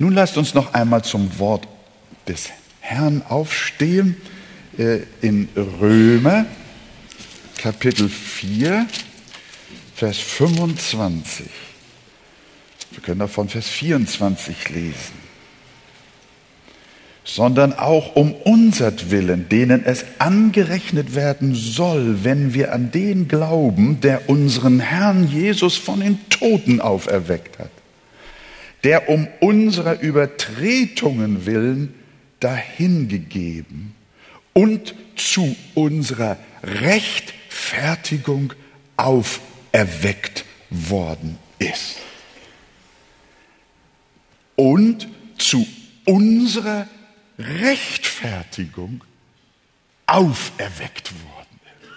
Nun lasst uns noch einmal zum Wort des Herrn aufstehen äh, in Römer Kapitel 4, Vers 25. Wir können davon Vers 24 lesen sondern auch um unsertwillen, denen es angerechnet werden soll, wenn wir an den glauben, der unseren Herrn Jesus von den Toten auferweckt hat, der um unserer Übertretungen willen dahingegeben und zu unserer Rechtfertigung auferweckt worden ist. Und zu unserer Rechtfertigung auferweckt worden ist.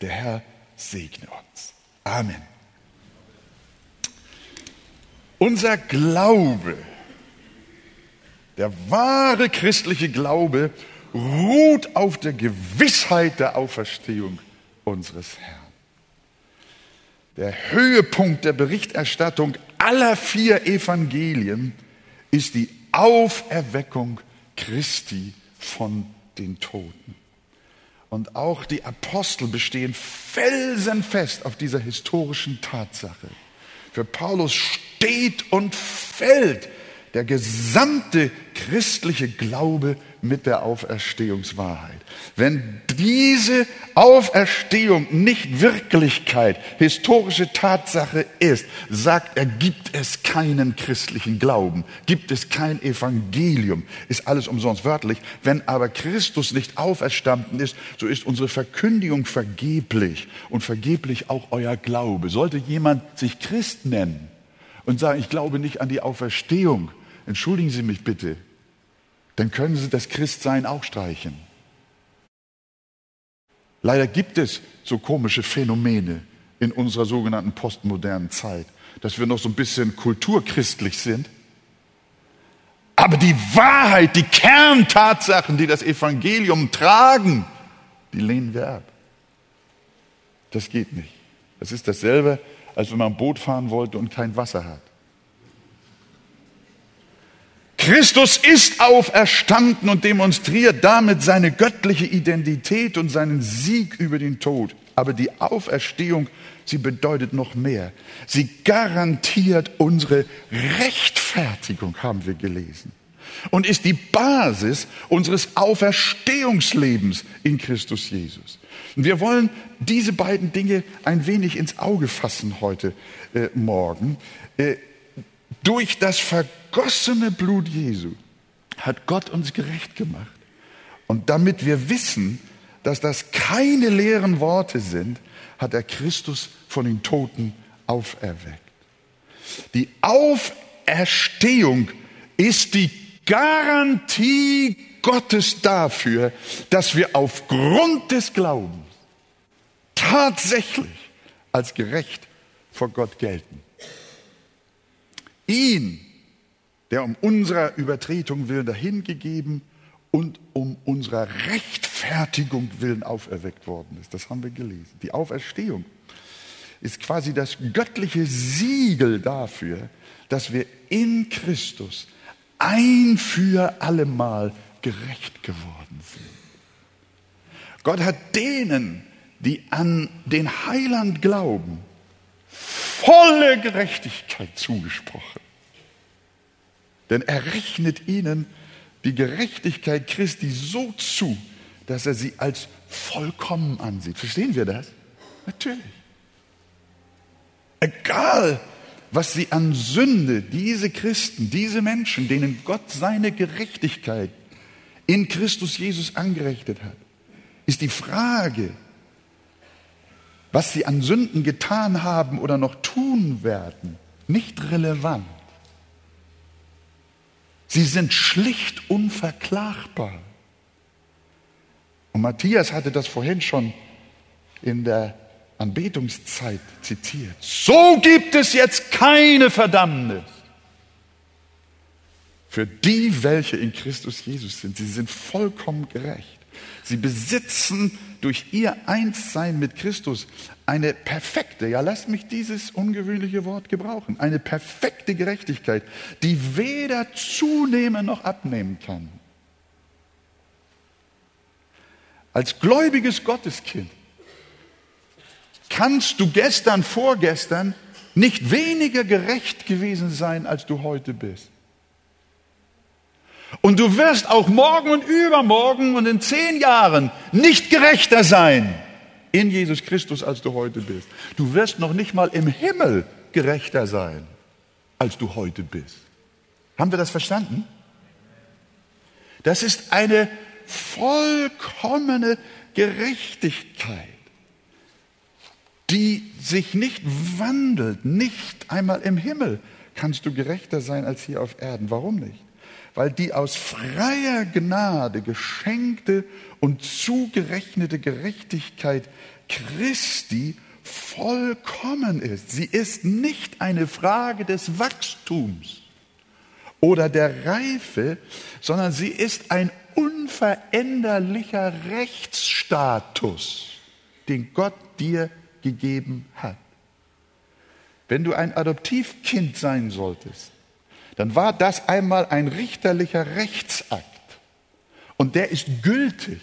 Der Herr segne uns. Amen. Unser Glaube, der wahre christliche Glaube, ruht auf der Gewissheit der Auferstehung unseres Herrn. Der Höhepunkt der Berichterstattung aller vier Evangelien ist die Auferweckung Christi von den Toten. Und auch die Apostel bestehen felsenfest auf dieser historischen Tatsache. Für Paulus steht und fällt der gesamte christliche Glaube mit der Auferstehungswahrheit. Wenn diese Auferstehung nicht Wirklichkeit, historische Tatsache ist, sagt er, gibt es keinen christlichen Glauben, gibt es kein Evangelium, ist alles umsonst wörtlich. Wenn aber Christus nicht auferstanden ist, so ist unsere Verkündigung vergeblich und vergeblich auch euer Glaube. Sollte jemand sich Christ nennen und sagen, ich glaube nicht an die Auferstehung, entschuldigen Sie mich bitte, dann können Sie das Christsein auch streichen. Leider gibt es so komische Phänomene in unserer sogenannten postmodernen Zeit, dass wir noch so ein bisschen kulturchristlich sind. Aber die Wahrheit, die Kerntatsachen, die das Evangelium tragen, die lehnen wir ab. Das geht nicht. Das ist dasselbe, als wenn man Boot fahren wollte und kein Wasser hat. Christus ist auferstanden und demonstriert damit seine göttliche Identität und seinen Sieg über den Tod. Aber die Auferstehung, sie bedeutet noch mehr. Sie garantiert unsere Rechtfertigung, haben wir gelesen. Und ist die Basis unseres Auferstehungslebens in Christus Jesus. Und wir wollen diese beiden Dinge ein wenig ins Auge fassen heute äh, Morgen. Äh, durch das vergossene Blut Jesu hat Gott uns gerecht gemacht. Und damit wir wissen, dass das keine leeren Worte sind, hat er Christus von den Toten auferweckt. Die Auferstehung ist die Garantie Gottes dafür, dass wir aufgrund des Glaubens tatsächlich als gerecht vor Gott gelten. Ihn, der um unserer Übertretung willen dahingegeben und um unserer Rechtfertigung willen auferweckt worden ist. Das haben wir gelesen. Die Auferstehung ist quasi das göttliche Siegel dafür, dass wir in Christus ein für allemal gerecht geworden sind. Gott hat denen, die an den Heiland glauben, volle Gerechtigkeit zugesprochen. Denn er rechnet ihnen die Gerechtigkeit Christi so zu, dass er sie als vollkommen ansieht. Verstehen wir das? Natürlich. Egal, was sie an Sünde, diese Christen, diese Menschen, denen Gott seine Gerechtigkeit in Christus Jesus angerechnet hat, ist die Frage, was sie an Sünden getan haben oder noch tun werden, nicht relevant. Sie sind schlicht unverklagbar. Und Matthias hatte das vorhin schon in der Anbetungszeit zitiert. So gibt es jetzt keine Verdammnis für die, welche in Christus Jesus sind. Sie sind vollkommen gerecht. Sie besitzen durch ihr Einssein mit Christus eine perfekte, ja lasst mich dieses ungewöhnliche Wort gebrauchen, eine perfekte Gerechtigkeit, die weder zunehmen noch abnehmen kann. Als gläubiges Gotteskind kannst du gestern, vorgestern nicht weniger gerecht gewesen sein, als du heute bist. Und du wirst auch morgen und übermorgen und in zehn Jahren nicht gerechter sein in Jesus Christus, als du heute bist. Du wirst noch nicht mal im Himmel gerechter sein, als du heute bist. Haben wir das verstanden? Das ist eine vollkommene Gerechtigkeit, die sich nicht wandelt. Nicht einmal im Himmel kannst du gerechter sein als hier auf Erden. Warum nicht? weil die aus freier Gnade geschenkte und zugerechnete Gerechtigkeit Christi vollkommen ist. Sie ist nicht eine Frage des Wachstums oder der Reife, sondern sie ist ein unveränderlicher Rechtsstatus, den Gott dir gegeben hat. Wenn du ein Adoptivkind sein solltest, dann war das einmal ein richterlicher Rechtsakt. Und der ist gültig,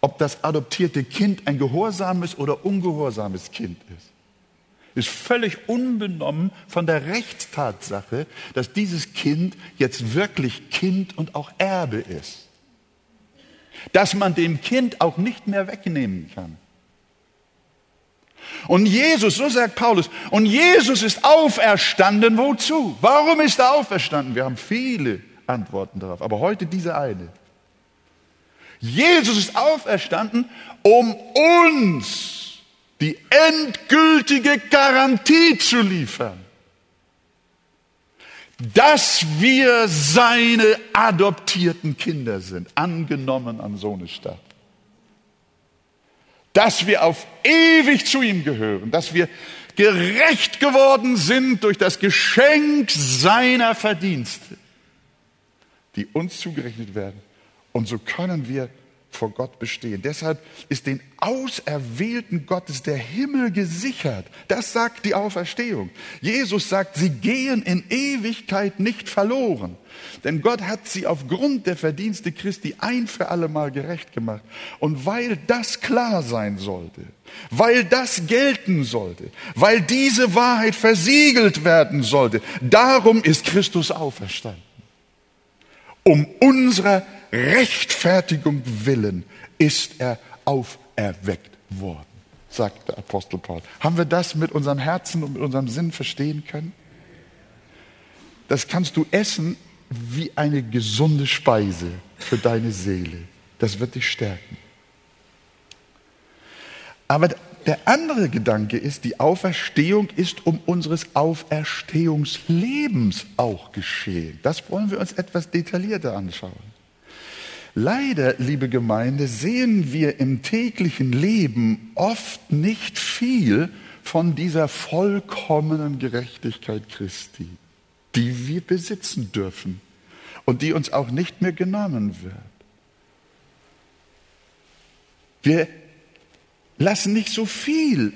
ob das adoptierte Kind ein gehorsames oder ungehorsames Kind ist. Ist völlig unbenommen von der Rechtstatsache, dass dieses Kind jetzt wirklich Kind und auch Erbe ist. Dass man dem Kind auch nicht mehr wegnehmen kann. Und Jesus, so sagt Paulus, und Jesus ist auferstanden, wozu? Warum ist er auferstanden? Wir haben viele Antworten darauf, aber heute diese eine. Jesus ist auferstanden, um uns die endgültige Garantie zu liefern, dass wir seine adoptierten Kinder sind, angenommen an Sohnestadt dass wir auf ewig zu ihm gehören, dass wir gerecht geworden sind durch das Geschenk seiner Verdienste, die uns zugerechnet werden. Und so können wir vor Gott bestehen. Deshalb ist den Auserwählten Gottes der Himmel gesichert. Das sagt die Auferstehung. Jesus sagt, sie gehen in Ewigkeit nicht verloren. Denn Gott hat sie aufgrund der Verdienste Christi ein für alle Mal gerecht gemacht. Und weil das klar sein sollte, weil das gelten sollte, weil diese Wahrheit versiegelt werden sollte, darum ist Christus auferstanden. Um unserer Rechtfertigung willen ist er auferweckt worden, sagt der Apostel Paul. Haben wir das mit unserem Herzen und mit unserem Sinn verstehen können? Das kannst du essen wie eine gesunde Speise für deine Seele. Das wird dich stärken. Aber der andere Gedanke ist, die Auferstehung ist um unseres Auferstehungslebens auch geschehen. Das wollen wir uns etwas detaillierter anschauen. Leider, liebe Gemeinde, sehen wir im täglichen Leben oft nicht viel von dieser vollkommenen Gerechtigkeit Christi, die wir besitzen dürfen und die uns auch nicht mehr genommen wird. Wir lassen nicht so viel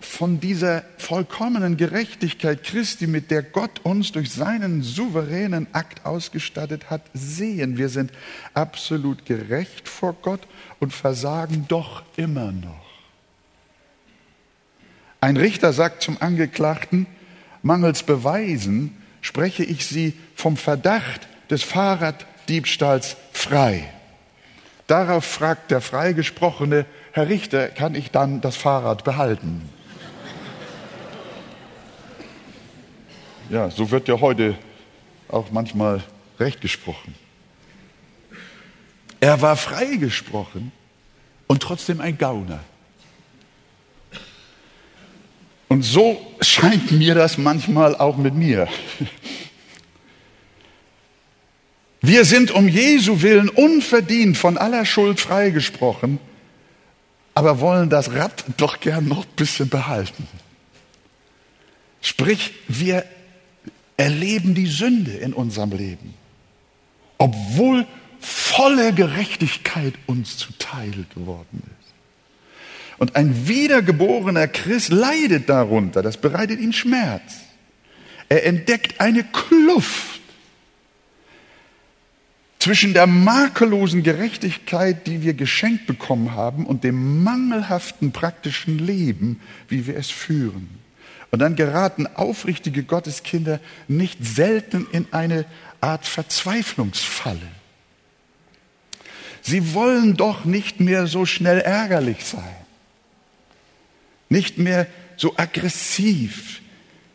von dieser vollkommenen Gerechtigkeit Christi, mit der Gott uns durch seinen souveränen Akt ausgestattet hat, sehen. Wir sind absolut gerecht vor Gott und versagen doch immer noch. Ein Richter sagt zum Angeklagten, mangels Beweisen spreche ich sie vom Verdacht des Fahrraddiebstahls frei. Darauf fragt der Freigesprochene, Herr Richter, kann ich dann das Fahrrad behalten? Ja, so wird ja heute auch manchmal recht gesprochen. Er war freigesprochen und trotzdem ein Gauner. Und so scheint mir das manchmal auch mit mir. Wir sind um Jesu willen unverdient von aller Schuld freigesprochen, aber wollen das Rad doch gern noch ein bisschen behalten. Sprich, wir erleben die Sünde in unserem Leben, obwohl volle Gerechtigkeit uns zuteil geworden ist. Und ein wiedergeborener Christ leidet darunter, das bereitet ihm Schmerz. Er entdeckt eine Kluft zwischen der makellosen Gerechtigkeit, die wir geschenkt bekommen haben, und dem mangelhaften praktischen Leben, wie wir es führen. Und dann geraten aufrichtige Gotteskinder nicht selten in eine Art Verzweiflungsfalle. Sie wollen doch nicht mehr so schnell ärgerlich sein, nicht mehr so aggressiv,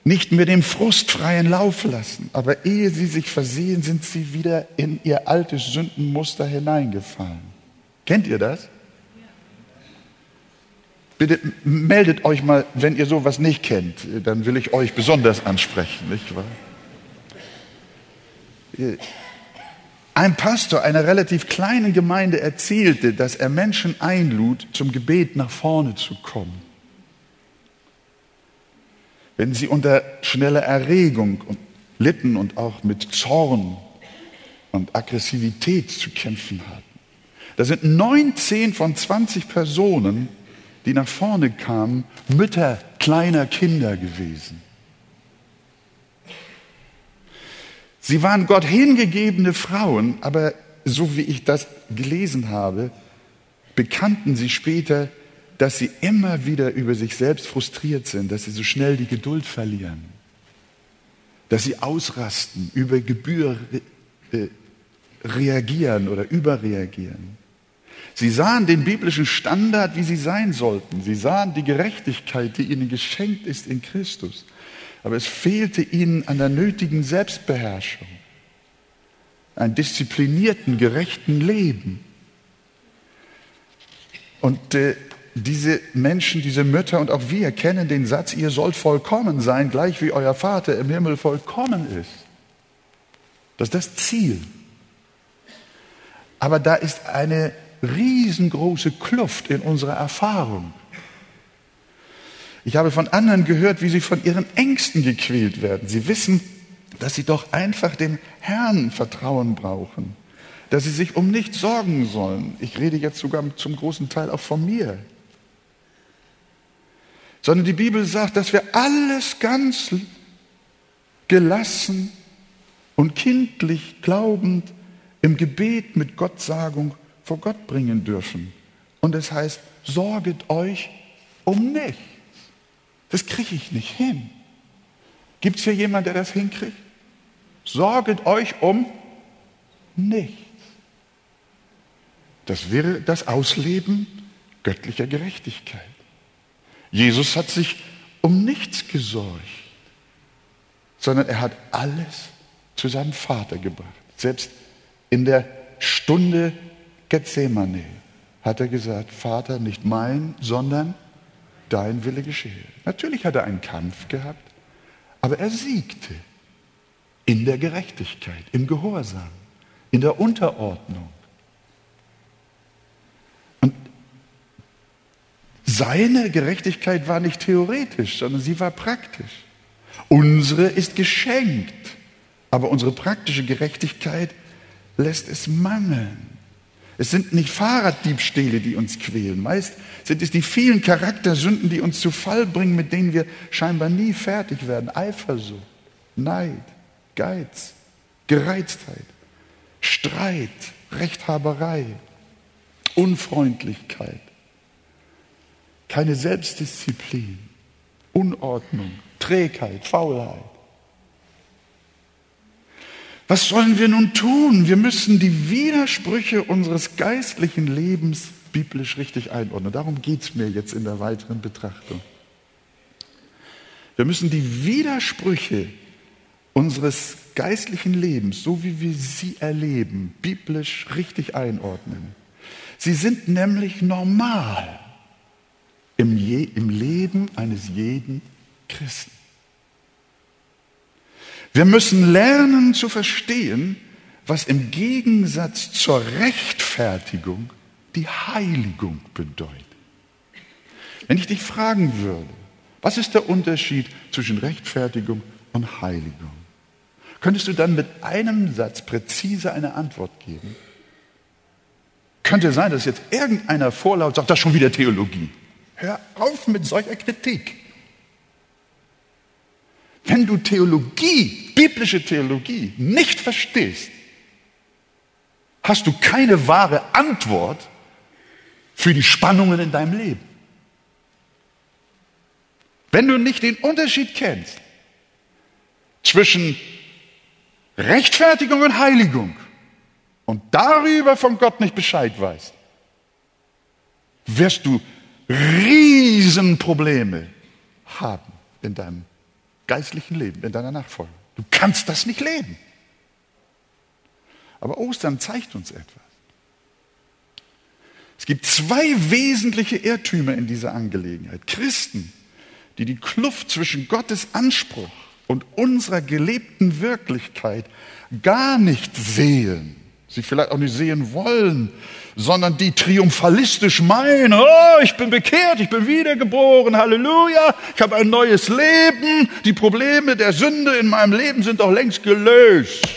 nicht mehr dem Frust freien Lauf lassen. Aber ehe sie sich versehen, sind sie wieder in ihr altes Sündenmuster hineingefallen. Kennt ihr das? Bitte meldet euch mal, wenn ihr sowas nicht kennt, dann will ich euch besonders ansprechen, nicht wahr? Ein Pastor einer relativ kleinen Gemeinde erzählte, dass er Menschen einlud, zum Gebet nach vorne zu kommen. Wenn sie unter schneller Erregung litten und auch mit Zorn und Aggressivität zu kämpfen hatten. Da sind 19 von 20 Personen die nach vorne kamen, Mütter kleiner Kinder gewesen. Sie waren Gott hingegebene Frauen, aber so wie ich das gelesen habe, bekannten sie später, dass sie immer wieder über sich selbst frustriert sind, dass sie so schnell die Geduld verlieren, dass sie ausrasten, über Gebühr äh, reagieren oder überreagieren. Sie sahen den biblischen Standard, wie sie sein sollten. Sie sahen die Gerechtigkeit, die ihnen geschenkt ist in Christus. Aber es fehlte ihnen an der nötigen Selbstbeherrschung, einem disziplinierten, gerechten Leben. Und äh, diese Menschen, diese Mütter und auch wir kennen den Satz, ihr sollt vollkommen sein, gleich wie euer Vater im Himmel vollkommen ist. Das ist das Ziel. Aber da ist eine riesengroße Kluft in unserer Erfahrung. Ich habe von anderen gehört, wie sie von ihren Ängsten gequält werden. Sie wissen, dass sie doch einfach dem Herrn Vertrauen brauchen, dass sie sich um nichts sorgen sollen. Ich rede jetzt sogar zum großen Teil auch von mir. Sondern die Bibel sagt, dass wir alles ganz gelassen und kindlich glaubend im Gebet mit Gottsagung vor Gott bringen dürfen. Und es heißt, sorget euch um nichts. Das kriege ich nicht hin. Gibt es hier jemanden, der das hinkriegt? Sorget euch um nichts. Das wäre das Ausleben göttlicher Gerechtigkeit. Jesus hat sich um nichts gesorgt, sondern er hat alles zu seinem Vater gebracht. Selbst in der Stunde Gethsemane hat er gesagt, Vater, nicht mein, sondern dein Wille geschehe. Natürlich hat er einen Kampf gehabt, aber er siegte in der Gerechtigkeit, im Gehorsam, in der Unterordnung. Und seine Gerechtigkeit war nicht theoretisch, sondern sie war praktisch. Unsere ist geschenkt, aber unsere praktische Gerechtigkeit lässt es mangeln. Es sind nicht Fahrraddiebstähle, die uns quälen. Meist sind es die vielen Charaktersünden, die uns zu Fall bringen, mit denen wir scheinbar nie fertig werden. Eifersucht, Neid, Geiz, Gereiztheit, Streit, Rechthaberei, Unfreundlichkeit, keine Selbstdisziplin, Unordnung, Trägheit, Faulheit. Was sollen wir nun tun? Wir müssen die Widersprüche unseres geistlichen Lebens biblisch richtig einordnen. Darum geht es mir jetzt in der weiteren Betrachtung. Wir müssen die Widersprüche unseres geistlichen Lebens, so wie wir sie erleben, biblisch richtig einordnen. Sie sind nämlich normal im, Je im Leben eines jeden Christen. Wir müssen lernen zu verstehen, was im Gegensatz zur Rechtfertigung die Heiligung bedeutet. Wenn ich dich fragen würde, was ist der Unterschied zwischen Rechtfertigung und Heiligung? Könntest du dann mit einem Satz präzise eine Antwort geben? Könnte sein, dass jetzt irgendeiner vorlaut sagt, das ist schon wieder Theologie. Hör auf mit solcher Kritik. Wenn du Theologie, biblische Theologie nicht verstehst, hast du keine wahre Antwort für die Spannungen in deinem Leben. Wenn du nicht den Unterschied kennst zwischen Rechtfertigung und Heiligung und darüber von Gott nicht Bescheid weißt, wirst du Riesenprobleme haben in deinem geistlichen Leben, in deiner Nachfolge. Du kannst das nicht leben. Aber Ostern zeigt uns etwas. Es gibt zwei wesentliche Irrtümer in dieser Angelegenheit. Christen, die die Kluft zwischen Gottes Anspruch und unserer gelebten Wirklichkeit gar nicht sehen, sie vielleicht auch nicht sehen wollen, sondern die triumphalistisch meinen, oh, ich bin bekehrt, ich bin wiedergeboren, Halleluja, ich habe ein neues Leben, die Probleme der Sünde in meinem Leben sind doch längst gelöst.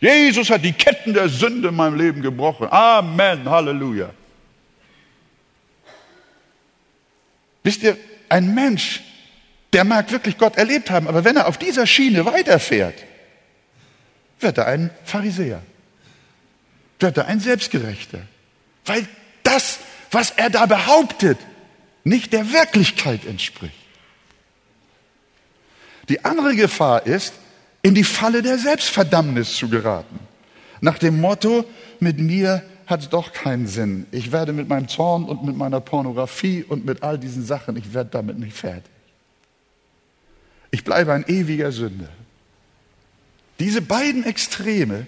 Jesus hat die Ketten der Sünde in meinem Leben gebrochen. Amen, Halleluja. Wisst ihr, ein Mensch, der mag wirklich Gott erlebt haben, aber wenn er auf dieser Schiene weiterfährt, wird er ein Pharisäer, wird er ein Selbstgerechter, weil das, was er da behauptet, nicht der Wirklichkeit entspricht. Die andere Gefahr ist, in die Falle der Selbstverdammnis zu geraten. Nach dem Motto, mit mir hat es doch keinen Sinn. Ich werde mit meinem Zorn und mit meiner Pornografie und mit all diesen Sachen, ich werde damit nicht fertig. Ich bleibe ein ewiger Sünder. Diese beiden Extreme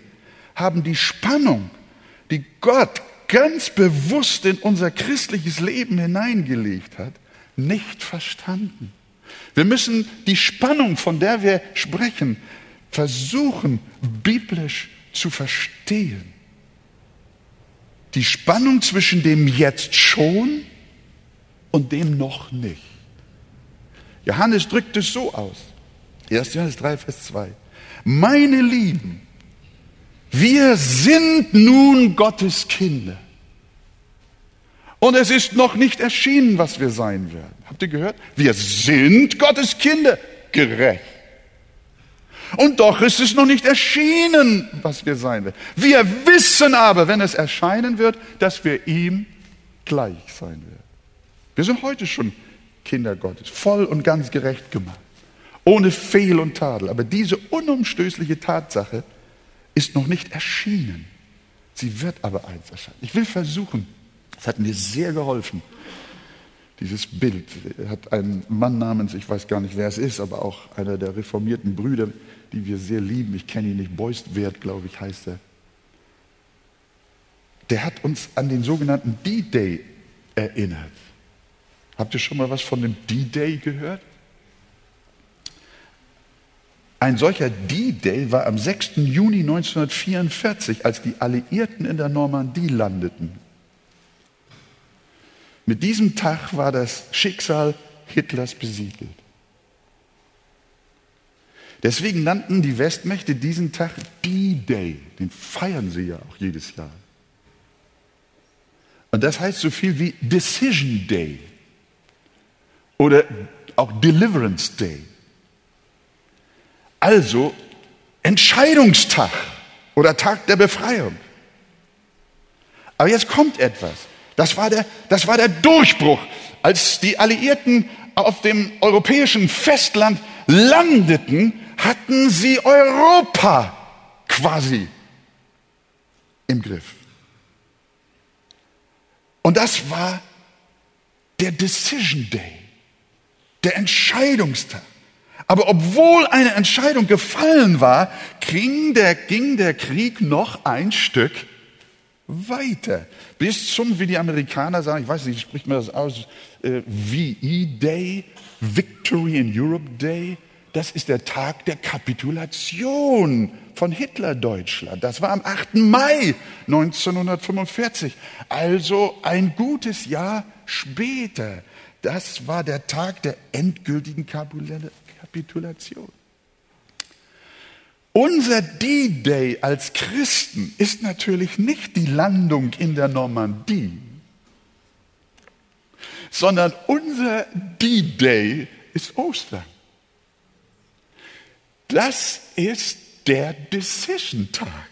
haben die Spannung, die Gott ganz bewusst in unser christliches Leben hineingelegt hat, nicht verstanden. Wir müssen die Spannung, von der wir sprechen, versuchen, biblisch zu verstehen. Die Spannung zwischen dem jetzt schon und dem noch nicht. Johannes drückt es so aus. 1. Johannes 3, Vers 2. Meine Lieben, wir sind nun Gottes Kinder. Und es ist noch nicht erschienen, was wir sein werden. Habt ihr gehört? Wir sind Gottes Kinder, gerecht. Und doch ist es noch nicht erschienen, was wir sein werden. Wir wissen aber, wenn es erscheinen wird, dass wir ihm gleich sein werden. Wir sind heute schon Kinder Gottes, voll und ganz gerecht gemacht, ohne Fehl und Tadel. Aber diese unumstößliche Tatsache ist noch nicht erschienen. Sie wird aber eins erscheinen. Ich will versuchen, das hat mir sehr geholfen, dieses Bild. Hat ein Mann namens, ich weiß gar nicht, wer es ist, aber auch einer der reformierten Brüder, die wir sehr lieben, ich kenne ihn nicht, Beustwert, glaube ich, heißt er. Der hat uns an den sogenannten D-Day erinnert. Habt ihr schon mal was von dem D-Day gehört? Ein solcher D-Day war am 6. Juni 1944, als die Alliierten in der Normandie landeten. Mit diesem Tag war das Schicksal Hitlers besiegelt. Deswegen nannten die Westmächte diesen Tag D-Day. Den feiern sie ja auch jedes Jahr. Und das heißt so viel wie Decision Day oder auch Deliverance Day. Also Entscheidungstag oder Tag der Befreiung. Aber jetzt kommt etwas. Das war der, das war der Durchbruch, als die Alliierten auf dem europäischen Festland landeten, hatten sie Europa quasi im Griff. Und das war der Decision Day der Entscheidungstag. Aber obwohl eine Entscheidung gefallen war, ging der, ging der Krieg noch ein Stück weiter. Bis zum, wie die Amerikaner sagen, ich weiß nicht, spricht man das aus, äh, VE Day, Victory in Europe Day. Das ist der Tag der Kapitulation von Hitler-Deutschland. Das war am 8. Mai 1945. Also ein gutes Jahr später. Das war der Tag der endgültigen Kapitulation. Unser D-Day als Christen ist natürlich nicht die Landung in der Normandie, sondern unser D-Day ist Ostern. Das ist der Decision-Tag,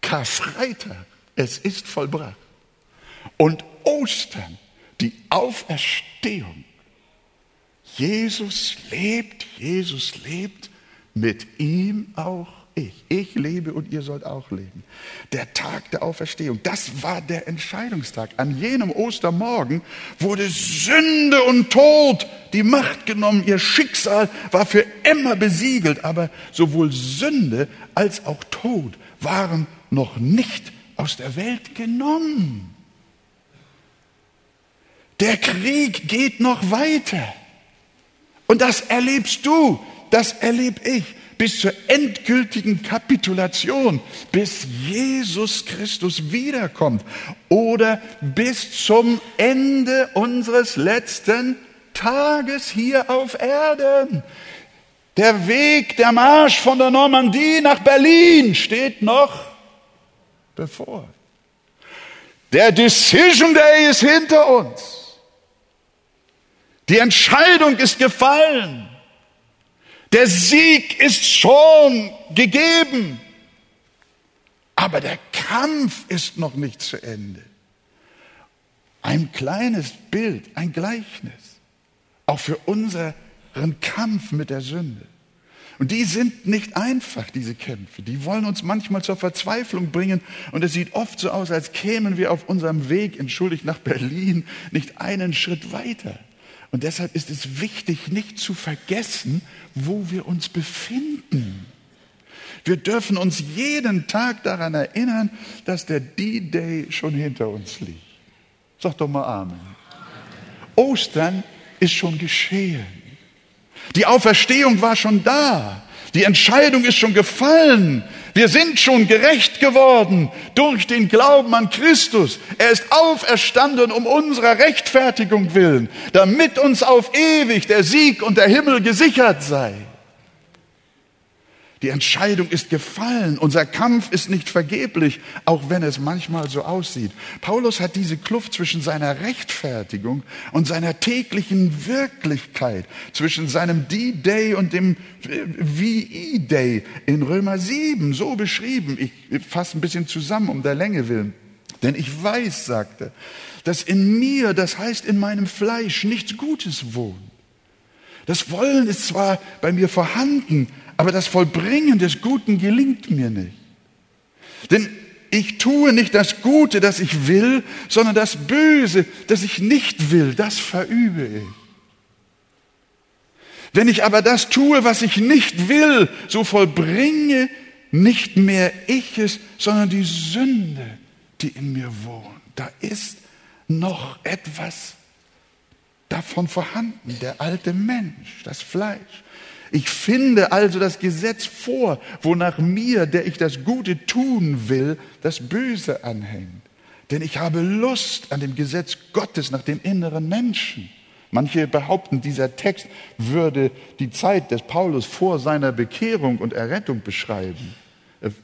Karfreitag. Es ist vollbracht. Und Ostern, die Auferstehung. Jesus lebt, Jesus lebt, mit ihm auch ich. Ich lebe und ihr sollt auch leben. Der Tag der Auferstehung, das war der Entscheidungstag. An jenem Ostermorgen wurde Sünde und Tod die Macht genommen. Ihr Schicksal war für immer besiegelt. Aber sowohl Sünde als auch Tod waren noch nicht aus der Welt genommen. Der Krieg geht noch weiter. Und das erlebst du, das erlebe ich bis zur endgültigen Kapitulation, bis Jesus Christus wiederkommt oder bis zum Ende unseres letzten Tages hier auf Erden. Der Weg, der Marsch von der Normandie nach Berlin steht noch bevor. Der Decision Day ist hinter uns. Die Entscheidung ist gefallen. Der Sieg ist schon gegeben. Aber der Kampf ist noch nicht zu Ende. Ein kleines Bild, ein Gleichnis, auch für unseren Kampf mit der Sünde. Und die sind nicht einfach, diese Kämpfe. Die wollen uns manchmal zur Verzweiflung bringen. Und es sieht oft so aus, als kämen wir auf unserem Weg, entschuldigt, nach Berlin nicht einen Schritt weiter. Und deshalb ist es wichtig, nicht zu vergessen, wo wir uns befinden. Wir dürfen uns jeden Tag daran erinnern, dass der D-Day schon hinter uns liegt. Sag doch mal Amen. Ostern ist schon geschehen. Die Auferstehung war schon da. Die Entscheidung ist schon gefallen. Wir sind schon gerecht geworden durch den Glauben an Christus. Er ist auferstanden um unserer Rechtfertigung willen, damit uns auf ewig der Sieg und der Himmel gesichert sei. Die Entscheidung ist gefallen. Unser Kampf ist nicht vergeblich, auch wenn es manchmal so aussieht. Paulus hat diese Kluft zwischen seiner Rechtfertigung und seiner täglichen Wirklichkeit, zwischen seinem D-Day und dem VE-Day in Römer 7 so beschrieben. Ich fasse ein bisschen zusammen um der Länge willen. Denn ich weiß, sagte, dass in mir, das heißt in meinem Fleisch, nichts Gutes wohnt. Das Wollen ist zwar bei mir vorhanden, aber das Vollbringen des Guten gelingt mir nicht. Denn ich tue nicht das Gute, das ich will, sondern das Böse, das ich nicht will, das verübe ich. Wenn ich aber das tue, was ich nicht will, so vollbringe nicht mehr ich es, sondern die Sünde, die in mir wohnt. Da ist noch etwas davon vorhanden, der alte Mensch, das Fleisch. Ich finde also das Gesetz vor, wonach mir, der ich das Gute tun will, das Böse anhängt. Denn ich habe Lust an dem Gesetz Gottes nach dem inneren Menschen. Manche behaupten, dieser Text würde die Zeit des Paulus vor seiner Bekehrung und Errettung beschreiben.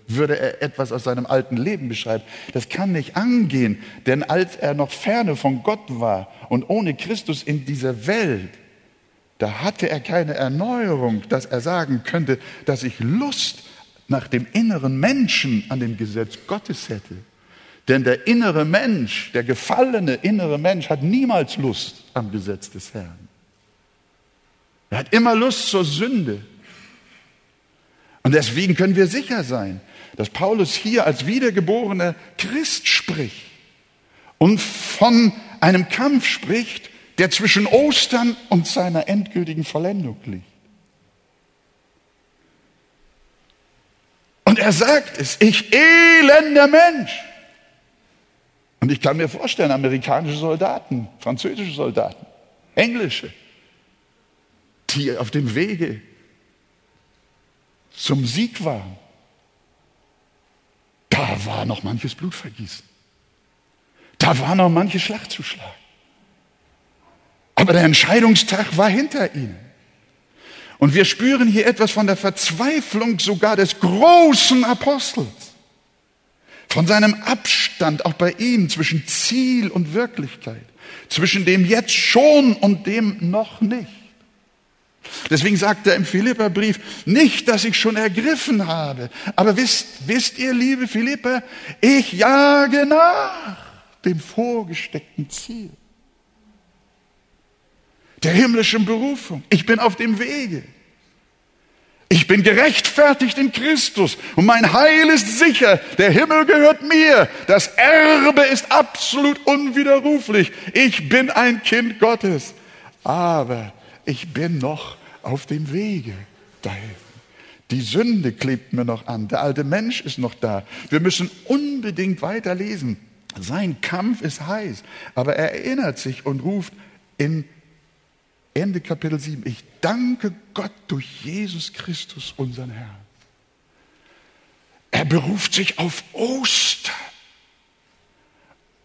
Würde er etwas aus seinem alten Leben beschreiben. Das kann nicht angehen, denn als er noch ferne von Gott war und ohne Christus in dieser Welt, da hatte er keine Erneuerung, dass er sagen könnte, dass ich Lust nach dem inneren Menschen an dem Gesetz Gottes hätte. Denn der innere Mensch, der gefallene innere Mensch hat niemals Lust am Gesetz des Herrn. Er hat immer Lust zur Sünde. Und deswegen können wir sicher sein, dass Paulus hier als wiedergeborener Christ spricht und von einem Kampf spricht, der zwischen Ostern und seiner endgültigen Vollendung liegt. Und er sagt es, ich elender Mensch. Und ich kann mir vorstellen, amerikanische Soldaten, französische Soldaten, englische, die auf dem Wege zum Sieg waren. Da war noch manches Blutvergießen. Da war noch manche Schlacht zu schlagen. Aber der Entscheidungstag war hinter ihnen. Und wir spüren hier etwas von der Verzweiflung sogar des großen Apostels. Von seinem Abstand auch bei ihm zwischen Ziel und Wirklichkeit. Zwischen dem jetzt schon und dem noch nicht. Deswegen sagt er im Philipperbrief, nicht, dass ich schon ergriffen habe, aber wisst, wisst ihr, liebe Philipper, ich jage nach dem vorgesteckten Ziel der himmlischen Berufung. Ich bin auf dem Wege. Ich bin gerechtfertigt in Christus und mein Heil ist sicher. Der Himmel gehört mir. Das Erbe ist absolut unwiderruflich. Ich bin ein Kind Gottes. Aber ich bin noch auf dem Wege dahin. Die Sünde klebt mir noch an. Der alte Mensch ist noch da. Wir müssen unbedingt weiterlesen. Sein Kampf ist heiß, aber er erinnert sich und ruft in Ende Kapitel 7. Ich danke Gott durch Jesus Christus, unseren Herrn. Er beruft sich auf Ostern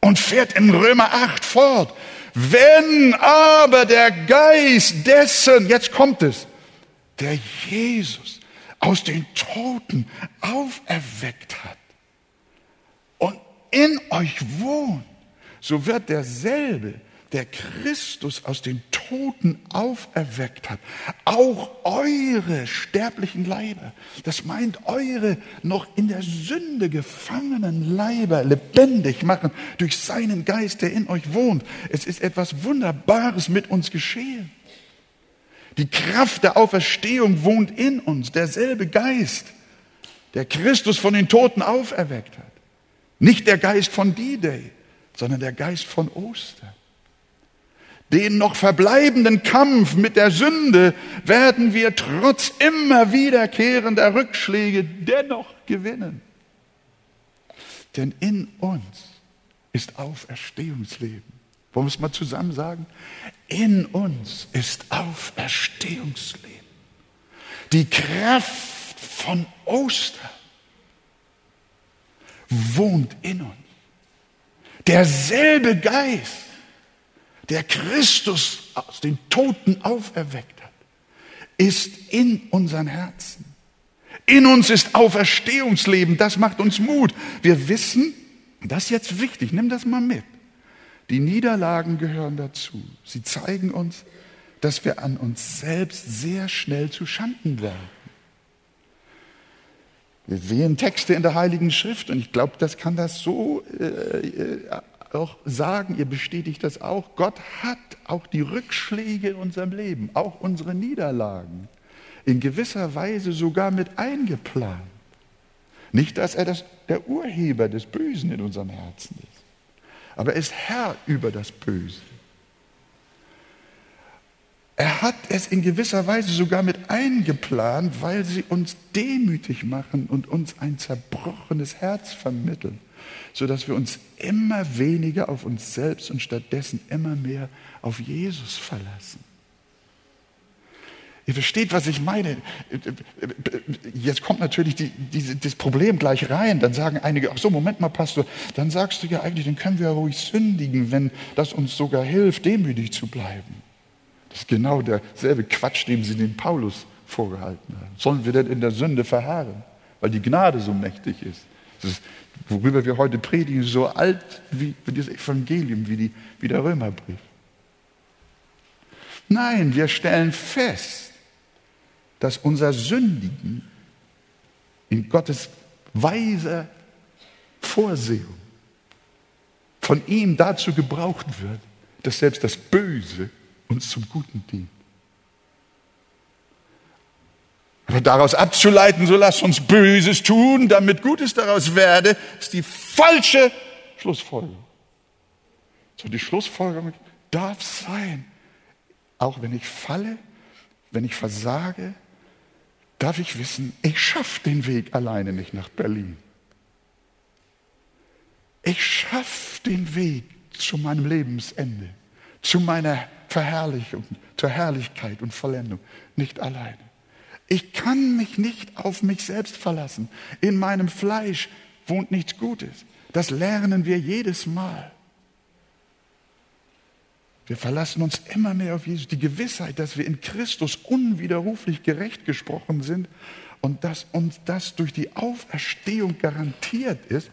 und fährt in Römer 8 fort. Wenn aber der Geist dessen, jetzt kommt es, der Jesus aus den Toten auferweckt hat und in euch wohnt, so wird derselbe, der Christus aus den Toten auferweckt hat, auch eure sterblichen Leiber, das meint eure noch in der Sünde gefangenen Leiber lebendig machen durch seinen Geist, der in euch wohnt. Es ist etwas Wunderbares mit uns geschehen. Die Kraft der Auferstehung wohnt in uns, derselbe Geist, der Christus von den Toten auferweckt hat. Nicht der Geist von D-Day, sondern der Geist von Ostern. Den noch verbleibenden Kampf mit der Sünde werden wir trotz immer wiederkehrender Rückschläge dennoch gewinnen. Denn in uns ist Auferstehungsleben. Wollen wir es mal zusammen sagen? In uns ist Auferstehungsleben. Die Kraft von Ostern wohnt in uns. Derselbe Geist, der Christus aus den Toten auferweckt hat, ist in unseren Herzen. In uns ist Auferstehungsleben, das macht uns Mut. Wir wissen, das ist jetzt wichtig, nimm das mal mit. Die Niederlagen gehören dazu. Sie zeigen uns, dass wir an uns selbst sehr schnell zu Schanden werden. Wir sehen Texte in der Heiligen Schrift und ich glaube, das kann das so äh, äh auch sagen, ihr bestätigt das auch, Gott hat auch die Rückschläge in unserem Leben, auch unsere Niederlagen, in gewisser Weise sogar mit eingeplant. Nicht, dass er das, der Urheber des Bösen in unserem Herzen ist, aber er ist Herr über das Böse. Er hat es in gewisser Weise sogar mit eingeplant, weil sie uns demütig machen und uns ein zerbrochenes Herz vermitteln sodass wir uns immer weniger auf uns selbst und stattdessen immer mehr auf Jesus verlassen. Ihr versteht, was ich meine. Jetzt kommt natürlich die, die, das Problem gleich rein. Dann sagen einige, ach so, Moment mal, Pastor, dann sagst du ja eigentlich, dann können wir ja ruhig sündigen, wenn das uns sogar hilft, demütig zu bleiben. Das ist genau derselbe Quatsch, den sie dem Paulus vorgehalten haben. Sollen wir denn in der Sünde verharren, weil die Gnade so mächtig ist? Das worüber wir heute predigen, so alt wie, wie das Evangelium, wie, die, wie der Römerbrief. Nein, wir stellen fest, dass unser Sündigen in Gottes weiser Vorsehung von ihm dazu gebraucht wird, dass selbst das Böse uns zum Guten dient. Aber daraus abzuleiten, so lass uns Böses tun, damit Gutes daraus werde, ist die falsche Schlussfolgerung. So die Schlussfolgerung darf sein, auch wenn ich falle, wenn ich versage, darf ich wissen, ich schaffe den Weg alleine nicht nach Berlin. Ich schaffe den Weg zu meinem Lebensende, zu meiner Verherrlichung, zur Herrlichkeit und Vollendung, nicht alleine. Ich kann mich nicht auf mich selbst verlassen. In meinem Fleisch wohnt nichts Gutes. Das lernen wir jedes Mal. Wir verlassen uns immer mehr auf Jesus. Die Gewissheit, dass wir in Christus unwiderruflich gerecht gesprochen sind und dass uns das durch die Auferstehung garantiert ist,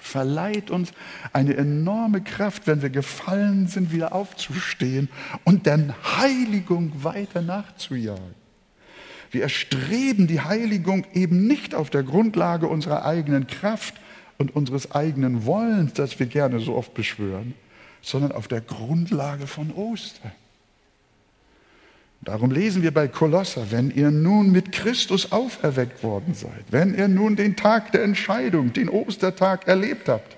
verleiht uns eine enorme Kraft, wenn wir gefallen sind, wieder aufzustehen und der Heiligung weiter nachzujagen. Wir erstreben die Heiligung eben nicht auf der Grundlage unserer eigenen Kraft und unseres eigenen Wollens, das wir gerne so oft beschwören, sondern auf der Grundlage von Ostern. Darum lesen wir bei Kolosser, wenn ihr nun mit Christus auferweckt worden seid, wenn ihr nun den Tag der Entscheidung, den Ostertag erlebt habt,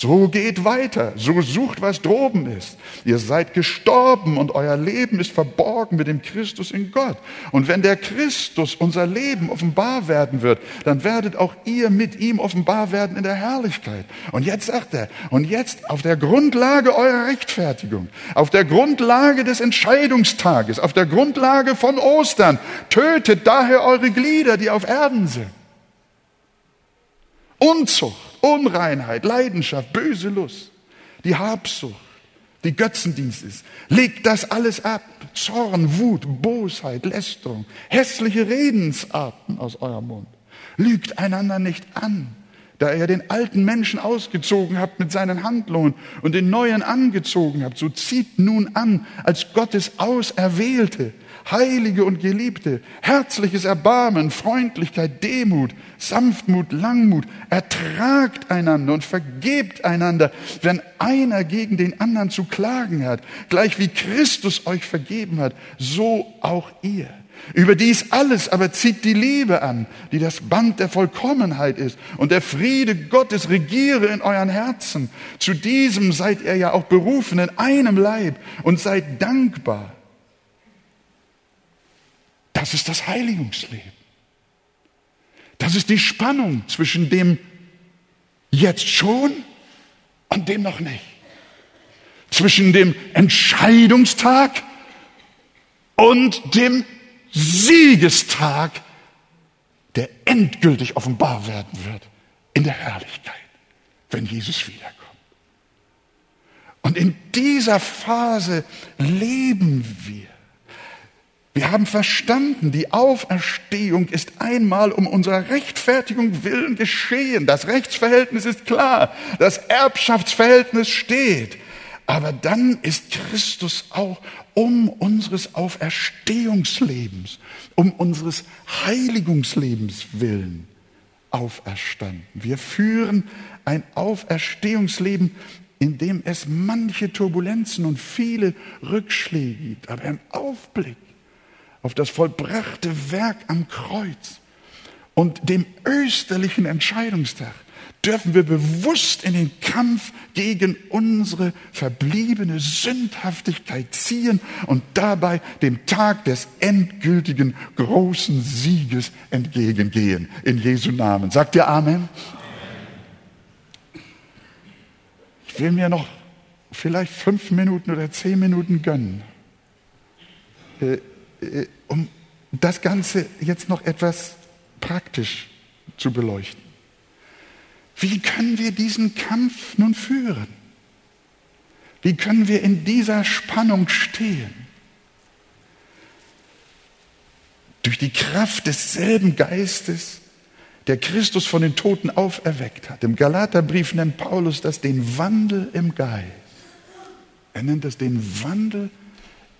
so geht weiter, so sucht, was droben ist. Ihr seid gestorben und euer Leben ist verborgen mit dem Christus in Gott. Und wenn der Christus unser Leben offenbar werden wird, dann werdet auch ihr mit ihm offenbar werden in der Herrlichkeit. Und jetzt sagt er, und jetzt auf der Grundlage eurer Rechtfertigung, auf der Grundlage des Entscheidungstages, auf der Grundlage von Ostern, tötet daher eure Glieder, die auf Erden sind. Unzucht, Unreinheit, Leidenschaft, böse Lust, die Habsucht, die Götzendienst ist. Legt das alles ab. Zorn, Wut, Bosheit, Lästerung, hässliche Redensarten aus eurem Mund. Lügt einander nicht an, da ihr den alten Menschen ausgezogen habt mit seinen Handlungen und den neuen angezogen habt. So zieht nun an als Gottes Auserwählte, Heilige und Geliebte, herzliches Erbarmen, Freundlichkeit, Demut, Sanftmut, Langmut, ertragt einander und vergebt einander, wenn einer gegen den anderen zu klagen hat, gleich wie Christus euch vergeben hat, so auch ihr. Über dies alles aber zieht die Liebe an, die das Band der Vollkommenheit ist. Und der Friede Gottes regiere in euren Herzen. Zu diesem seid ihr ja auch berufen in einem Leib und seid dankbar. Das ist das Heiligungsleben. Das ist die Spannung zwischen dem jetzt schon und dem noch nicht. Zwischen dem Entscheidungstag und dem Siegestag, der endgültig offenbar werden wird in der Herrlichkeit, wenn Jesus wiederkommt. Und in dieser Phase leben wir. Wir haben verstanden, die Auferstehung ist einmal um unserer Rechtfertigung willen geschehen. Das Rechtsverhältnis ist klar, das Erbschaftsverhältnis steht. Aber dann ist Christus auch um unseres Auferstehungslebens, um unseres Heiligungslebens willen auferstanden. Wir führen ein Auferstehungsleben, in dem es manche Turbulenzen und viele Rückschläge gibt. Aber im Aufblick auf das vollbrachte Werk am Kreuz und dem österlichen Entscheidungstag dürfen wir bewusst in den Kampf gegen unsere verbliebene Sündhaftigkeit ziehen und dabei dem Tag des endgültigen großen Sieges entgegengehen. In Jesu Namen. Sagt ihr Amen? Ich will mir noch vielleicht fünf Minuten oder zehn Minuten gönnen. Äh, um das Ganze jetzt noch etwas praktisch zu beleuchten. Wie können wir diesen Kampf nun führen? Wie können wir in dieser Spannung stehen? Durch die Kraft desselben Geistes, der Christus von den Toten auferweckt hat. Im Galaterbrief nennt Paulus das den Wandel im Geist. Er nennt das den Wandel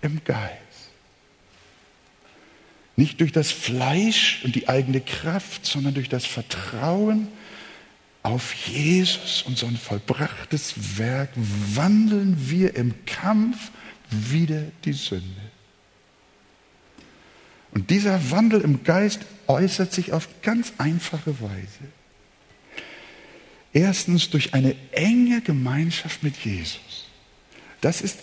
im Geist. Nicht durch das Fleisch und die eigene Kraft, sondern durch das Vertrauen auf Jesus und sein vollbrachtes Werk wandeln wir im Kampf wider die Sünde. Und dieser Wandel im Geist äußert sich auf ganz einfache Weise. Erstens durch eine enge Gemeinschaft mit Jesus. Das ist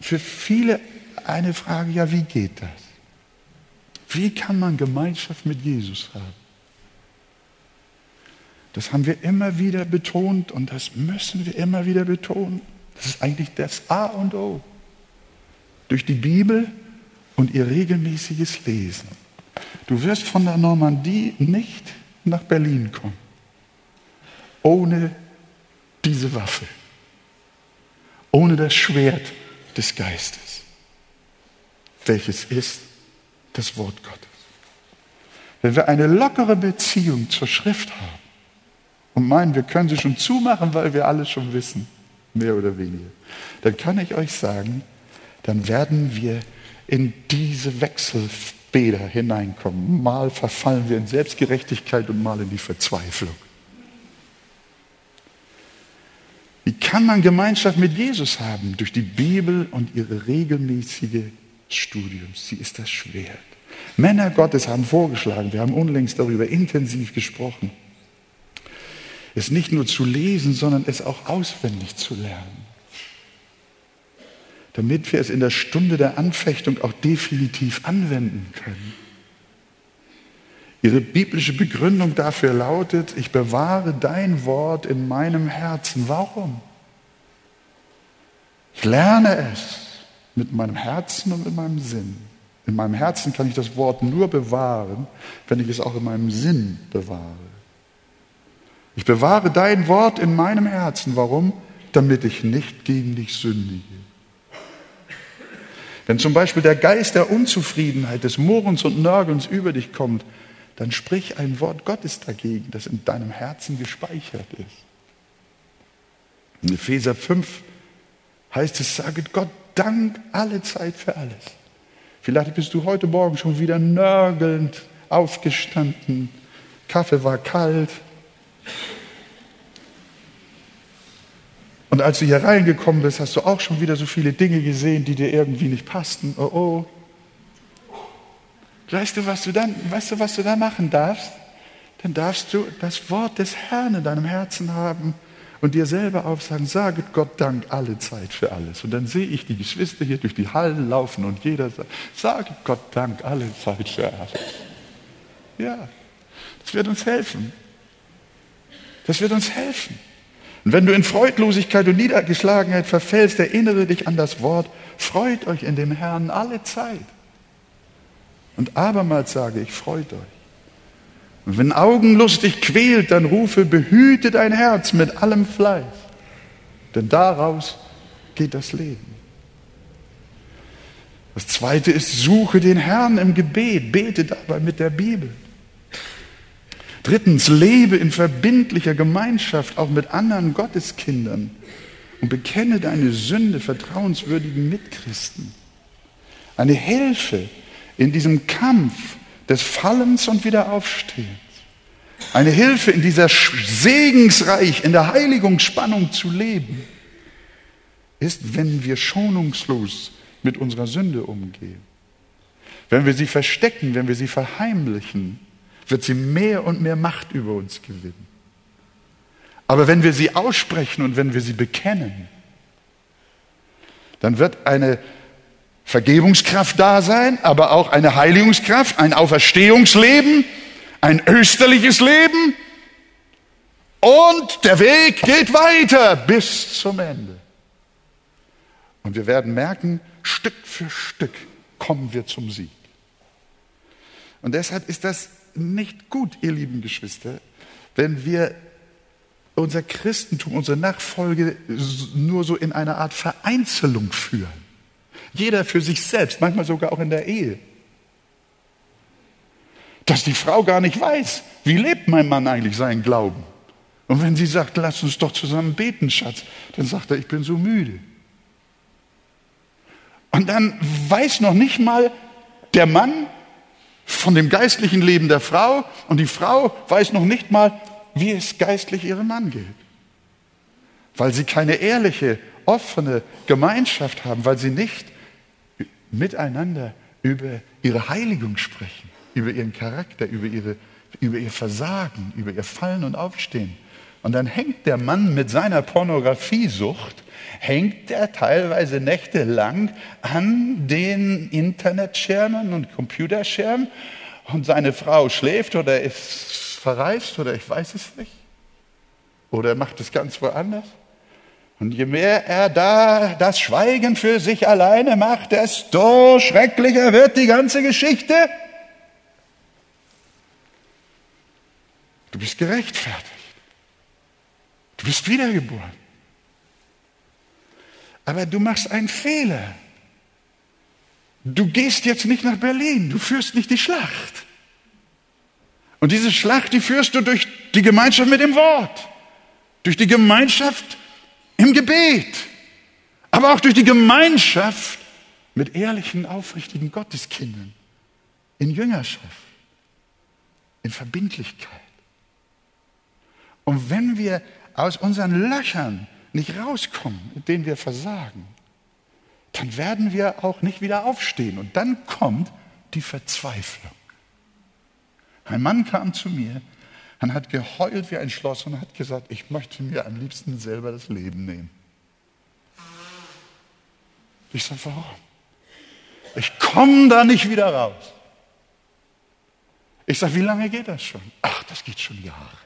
für viele eine Frage, ja, wie geht das? Wie kann man Gemeinschaft mit Jesus haben? Das haben wir immer wieder betont und das müssen wir immer wieder betonen. Das ist eigentlich das A und O. Durch die Bibel und ihr regelmäßiges Lesen. Du wirst von der Normandie nicht nach Berlin kommen, ohne diese Waffe, ohne das Schwert des Geistes, welches ist das Wort Gottes. Wenn wir eine lockere Beziehung zur Schrift haben und meinen, wir können sie schon zumachen, weil wir alles schon wissen, mehr oder weniger, dann kann ich euch sagen, dann werden wir in diese Wechselbäder hineinkommen. Mal verfallen wir in Selbstgerechtigkeit und mal in die Verzweiflung. Wie kann man Gemeinschaft mit Jesus haben? Durch die Bibel und ihre regelmäßige Studium. Sie ist das Schwert. Männer Gottes haben vorgeschlagen, wir haben unlängst darüber intensiv gesprochen, es nicht nur zu lesen, sondern es auch auswendig zu lernen. Damit wir es in der Stunde der Anfechtung auch definitiv anwenden können. Ihre biblische Begründung dafür lautet, ich bewahre dein Wort in meinem Herzen. Warum? Ich lerne es mit meinem Herzen und mit meinem Sinn. In meinem Herzen kann ich das Wort nur bewahren, wenn ich es auch in meinem Sinn bewahre. Ich bewahre dein Wort in meinem Herzen. Warum? Damit ich nicht gegen dich sündige. Wenn zum Beispiel der Geist der Unzufriedenheit, des Murrens und Nörgelns über dich kommt, dann sprich ein Wort Gottes dagegen, das in deinem Herzen gespeichert ist. In Epheser 5 heißt es, saget Gott Dank alle Zeit für alles. Vielleicht bist du heute Morgen schon wieder nörgelnd aufgestanden, Kaffee war kalt. Und als du hier reingekommen bist, hast du auch schon wieder so viele Dinge gesehen, die dir irgendwie nicht passten. Oh oh, Weißt du, was du dann, weißt du, was du da machen darfst? Dann darfst du das Wort des Herrn in deinem Herzen haben und dir selber aufsagen, sage Gott Dank alle Zeit für alles. Und dann sehe ich die Geschwister hier durch die Hallen laufen und jeder sagt, sage Gott Dank alle Zeit für alles. Ja, das wird uns helfen. Das wird uns helfen. Und wenn du in Freudlosigkeit und Niedergeschlagenheit verfällst, erinnere dich an das Wort, freut euch in dem Herrn alle Zeit. Und abermals sage ich, freut euch. Wenn Augenlust dich quält, dann rufe, behüte dein Herz mit allem Fleiß. Denn daraus geht das Leben. Das zweite ist, suche den Herrn im Gebet, bete dabei mit der Bibel. Drittens, lebe in verbindlicher Gemeinschaft auch mit anderen Gotteskindern und bekenne deine Sünde vertrauenswürdigen Mitchristen. Eine Hilfe in diesem Kampf des Fallens und Wiederaufstehens. Eine Hilfe in dieser Segensreich, in der Heiligungsspannung zu leben, ist, wenn wir schonungslos mit unserer Sünde umgehen. Wenn wir sie verstecken, wenn wir sie verheimlichen, wird sie mehr und mehr Macht über uns gewinnen. Aber wenn wir sie aussprechen und wenn wir sie bekennen, dann wird eine Vergebungskraft da sein, aber auch eine Heiligungskraft, ein Auferstehungsleben, ein österliches Leben. Und der Weg geht weiter bis zum Ende. Und wir werden merken, Stück für Stück kommen wir zum Sieg. Und deshalb ist das nicht gut, ihr lieben Geschwister, wenn wir unser Christentum, unsere Nachfolge nur so in einer Art Vereinzelung führen. Jeder für sich selbst, manchmal sogar auch in der Ehe. Dass die Frau gar nicht weiß, wie lebt mein Mann eigentlich seinen Glauben. Und wenn sie sagt, lass uns doch zusammen beten, Schatz, dann sagt er, ich bin so müde. Und dann weiß noch nicht mal der Mann von dem geistlichen Leben der Frau und die Frau weiß noch nicht mal, wie es geistlich ihrem Mann geht. Weil sie keine ehrliche, offene Gemeinschaft haben, weil sie nicht miteinander über ihre Heiligung sprechen, über ihren Charakter, über, ihre, über ihr Versagen, über ihr Fallen und Aufstehen. Und dann hängt der Mann mit seiner Pornografiesucht, hängt er teilweise nächtelang an den Internetschermen und Computerschermen und seine Frau schläft oder ist verreist oder ich weiß es nicht. Oder er macht es ganz woanders. Und je mehr er da das Schweigen für sich alleine macht, desto schrecklicher wird die ganze Geschichte. Du bist gerechtfertigt. Du bist wiedergeboren. Aber du machst einen Fehler. Du gehst jetzt nicht nach Berlin, du führst nicht die Schlacht. Und diese Schlacht, die führst du durch die Gemeinschaft mit dem Wort, durch die Gemeinschaft im Gebet, aber auch durch die Gemeinschaft mit ehrlichen, aufrichtigen Gotteskindern, in Jüngerschaft, in Verbindlichkeit. Und wenn wir aus unseren Löchern nicht rauskommen, in denen wir versagen, dann werden wir auch nicht wieder aufstehen. Und dann kommt die Verzweiflung. Ein Mann kam zu mir und hat geheult wie ein Schloss und hat gesagt, ich möchte mir am liebsten selber das Leben nehmen. Ich sage, warum? Ich komme da nicht wieder raus. Ich sage, wie lange geht das schon? Ach, das geht schon Jahre.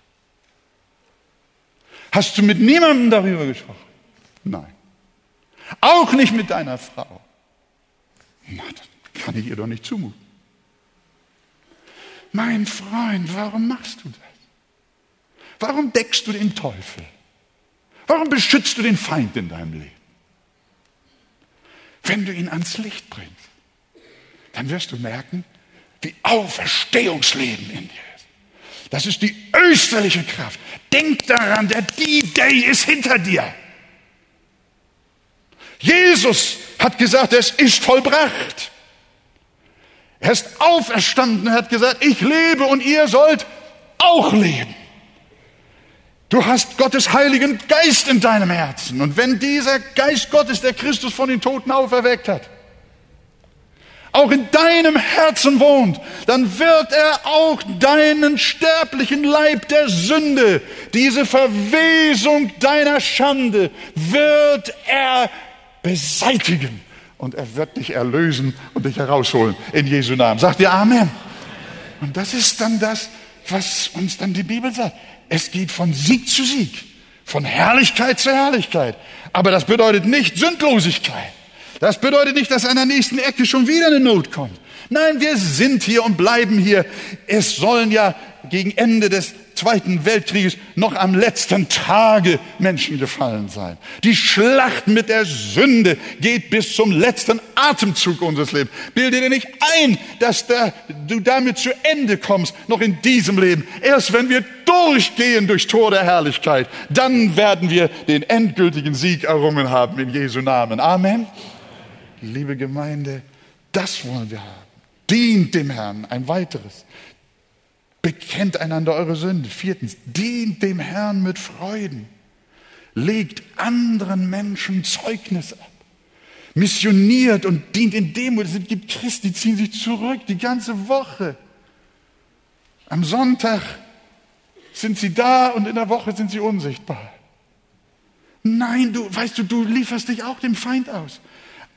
Hast du mit niemandem darüber gesprochen? Nein. Auch nicht mit deiner Frau. Na, das kann ich ihr doch nicht zumuten. Mein Freund, warum machst du das? Warum deckst du den Teufel? Warum beschützt du den Feind in deinem Leben? Wenn du ihn ans Licht bringst, dann wirst du merken, wie Auferstehungsleben in dir ist. Das ist die österliche Kraft. Denk daran, der D-Day ist hinter dir. Jesus hat gesagt, es ist vollbracht. Er ist auferstanden, er hat gesagt, ich lebe und ihr sollt auch leben. Du hast Gottes Heiligen Geist in deinem Herzen. Und wenn dieser Geist Gottes, der Christus von den Toten auferweckt hat, auch in deinem Herzen wohnt, dann wird er auch deinen sterblichen Leib der Sünde, diese Verwesung deiner Schande, wird er beseitigen und er wird dich erlösen und dich herausholen in Jesu Namen. Sagt ihr Amen? Und das ist dann das, was uns dann die Bibel sagt. Es geht von Sieg zu Sieg, von Herrlichkeit zu Herrlichkeit. Aber das bedeutet nicht Sündlosigkeit. Das bedeutet nicht, dass an der nächsten Ecke schon wieder eine Not kommt. Nein, wir sind hier und bleiben hier. Es sollen ja gegen Ende des Zweiten Weltkrieges noch am letzten Tage Menschen gefallen sein. Die Schlacht mit der Sünde geht bis zum letzten Atemzug unseres Lebens. Bilde dir nicht ein, dass da, du damit zu Ende kommst, noch in diesem Leben. Erst wenn wir durchgehen durch Tor der Herrlichkeit, dann werden wir den endgültigen Sieg errungen haben in Jesu Namen. Amen. Liebe Gemeinde, das wollen wir haben. Dient dem Herrn. Ein weiteres. Bekennt einander eure Sünde. Viertens, dient dem Herrn mit Freuden. Legt anderen Menschen Zeugnis ab. Missioniert und dient in Demut. Es gibt Christen, die ziehen sich zurück die ganze Woche. Am Sonntag sind sie da und in der Woche sind sie unsichtbar. Nein, du weißt du, du lieferst dich auch dem Feind aus.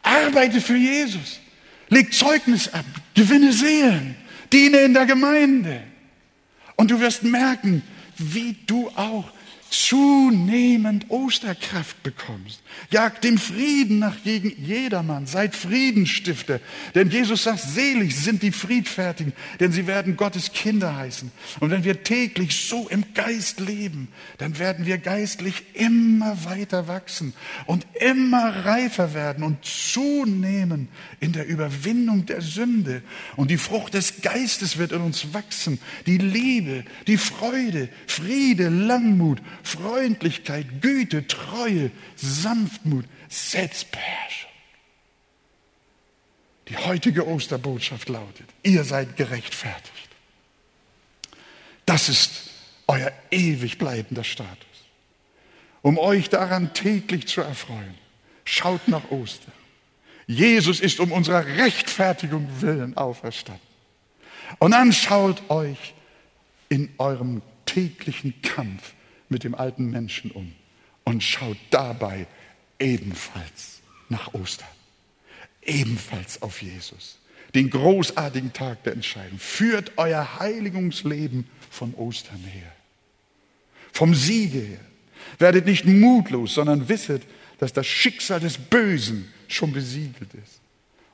Arbeite für Jesus. Leg Zeugnis ab. Gewinne Seelen. Diene in der Gemeinde. Und du wirst merken, wie du auch zunehmend Osterkraft bekommst. Jagt dem Frieden nach gegen jedermann. Seid Friedensstifter. Denn Jesus sagt, selig sind die Friedfertigen, denn sie werden Gottes Kinder heißen. Und wenn wir täglich so im Geist leben, dann werden wir geistlich immer weiter wachsen und immer reifer werden und zunehmen in der Überwindung der Sünde. Und die Frucht des Geistes wird in uns wachsen. Die Liebe, die Freude, Friede, Langmut, Freundlichkeit, Güte, Treue, Sanftmut, Selbstbeherrschung. Die heutige Osterbotschaft lautet, ihr seid gerechtfertigt. Das ist euer ewig bleibender Status. Um euch daran täglich zu erfreuen, schaut nach Ostern. Jesus ist um unserer Rechtfertigung willen auferstanden. Und dann schaut euch in eurem täglichen Kampf mit dem alten Menschen um und schaut dabei ebenfalls nach Ostern, ebenfalls auf Jesus, den großartigen Tag der Entscheidung. Führt euer Heiligungsleben von Ostern her, vom Siege her. Werdet nicht mutlos, sondern wisset, dass das Schicksal des Bösen schon besiegelt ist.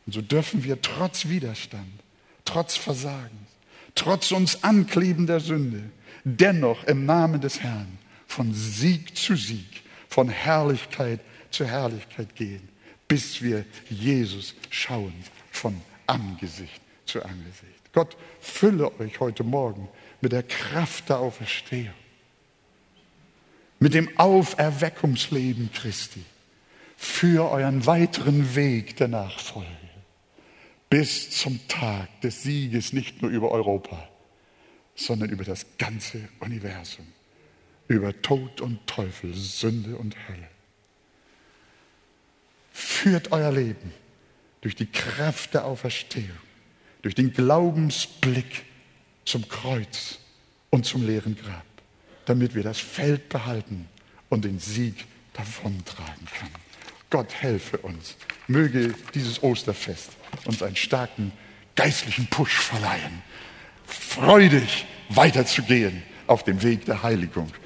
Und so dürfen wir trotz Widerstand, trotz Versagens, trotz uns anklebender Sünde, dennoch im Namen des Herrn von Sieg zu Sieg, von Herrlichkeit zur Herrlichkeit gehen, bis wir Jesus schauen von Angesicht zu Angesicht. Gott fülle euch heute Morgen mit der Kraft der Auferstehung, mit dem Auferweckungsleben Christi für euren weiteren Weg der Nachfolge bis zum Tag des Sieges nicht nur über Europa, sondern über das ganze Universum, über Tod und Teufel, Sünde und Hölle. Führt euer Leben durch die Kraft der Auferstehung, durch den Glaubensblick zum Kreuz und zum leeren Grab, damit wir das Feld behalten und den Sieg davontragen können. Gott helfe uns. Möge dieses Osterfest uns einen starken geistlichen Push verleihen, freudig weiterzugehen auf dem Weg der Heiligung